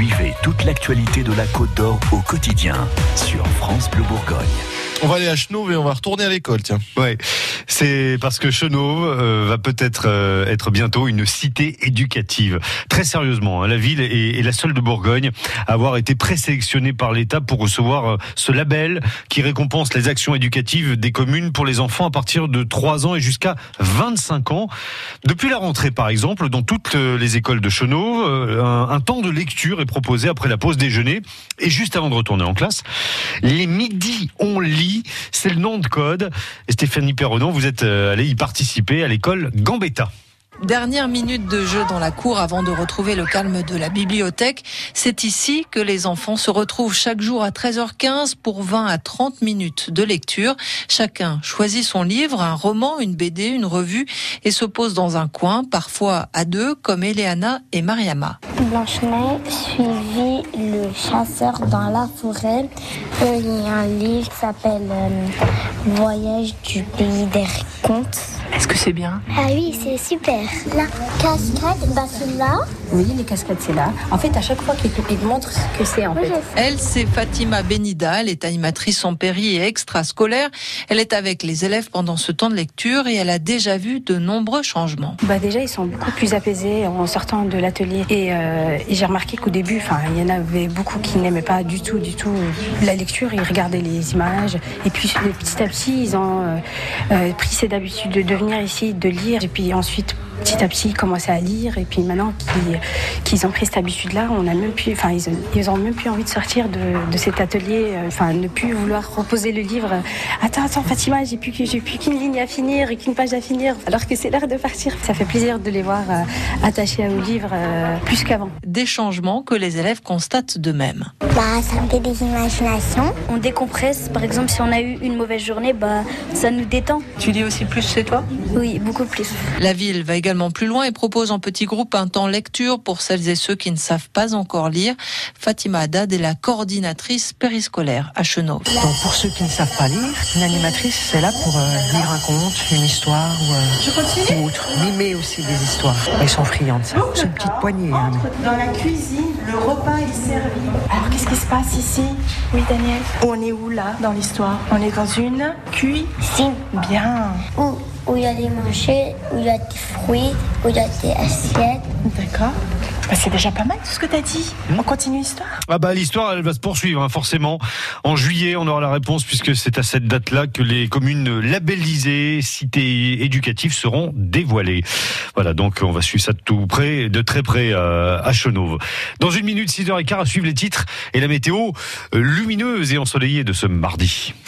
Suivez toute l'actualité de la Côte d'Or au quotidien sur France Bleu Bourgogne. On va aller à Chenauve et on va retourner à l'école, tiens. Ouais, c'est parce que Chenauve euh, va peut-être euh, être bientôt une cité éducative. Très sérieusement, hein, la ville est, est, la seule de Bourgogne à avoir été présélectionnée par l'État pour recevoir euh, ce label qui récompense les actions éducatives des communes pour les enfants à partir de 3 ans et jusqu'à 25 ans. Depuis la rentrée, par exemple, dans toutes les écoles de Chenauve, un, un temps de lecture est proposé après la pause déjeuner et juste avant de retourner en classe. Les midis on lit c'est le nom de code. Et Stéphanie Perronon, êtes euh, allée y participer à l'école Gambetta. Dernière minute de jeu dans la cour avant de retrouver le calme de la bibliothèque. C'est ici que les enfants se retrouvent chaque jour à 13h15 pour 20 à 30 minutes de lecture. Chacun choisit son livre, un roman, une BD, une revue et se pose dans un coin, parfois à deux, comme Eleana et Mariama. Blanche-Neige suivit le chasseur dans la forêt. Il y a un livre qui s'appelle euh, Voyage du pays des contes. Est-ce que c'est bien? Ah oui, c'est super. La cascade, bah là. Oui, les cascades, c'est là. En fait, à chaque fois qu'il montre ce que c'est, en fait. Elle, c'est Fatima Benida. Elle est animatrice en péri et extrascolaire. Elle est avec les élèves pendant ce temps de lecture et elle a déjà vu de nombreux changements. Bah déjà, ils sont beaucoup plus apaisés en sortant de l'atelier. Et, euh, et j'ai remarqué qu'au début, enfin, il y en avait beaucoup qui n'aimaient pas du tout, du tout la lecture. Ils regardaient les images. Et puis, petit à petit, ils ont euh, euh, pris cette habitude de venir ici, de lire. Et puis ensuite, petit à petit, ils commençaient à lire. Et puis maintenant qu'ils ont pris cette habitude-là, on a même plus, enfin, ils, ils ont même plus envie de sortir de, de cet atelier, enfin, ne plus vouloir reposer le livre. Attends, attends, Fatima, j'ai plus, j'ai plus qu'une ligne à finir et qu'une page à finir, alors que c'est l'heure de partir. Ça fait plaisir de les voir euh, attachés au livre euh, plus qu'avant. Des changements que les élèves constatent d'eux-mêmes. Bah, ça me fait des imaginations. On décompresse. Par exemple, si on a eu une mauvaise journée, bah, ça nous détend. Tu lis aussi plus chez toi? Oui, beaucoup plus. La ville va également plus loin et propose en petit groupe un temps lecture pour celles et ceux qui ne savent pas encore lire. Fatima Haddad est la coordinatrice périscolaire à. Donc pour ceux qui ne savent pas lire, une animatrice c'est là pour euh, lire un conte, une histoire ou, euh, ou autre. Mimer aussi des histoires. Ils sont friands de ça. C'est une petite poignée. Hein. Dans la cuisine, le repas est servi. Alors qu'est-ce qui se passe ici? Oui Daniel. On est où là dans l'histoire? On est dans une cuisine. Bien. Où? Où il y a des manchettes, où il y a des fruits, où il y a des assiettes. D'accord. Bah, c'est déjà pas mal tout ce que tu as dit. On continue l'histoire Ah bah l'histoire elle va se poursuivre hein, forcément. En juillet on aura la réponse puisque c'est à cette date-là que les communes labellisées cités éducatives seront dévoilées. Voilà donc on va suivre ça de tout près, de très près euh, à Chenauve. Dans une minute 6h15 à suivre les titres et la météo lumineuse et ensoleillée de ce mardi.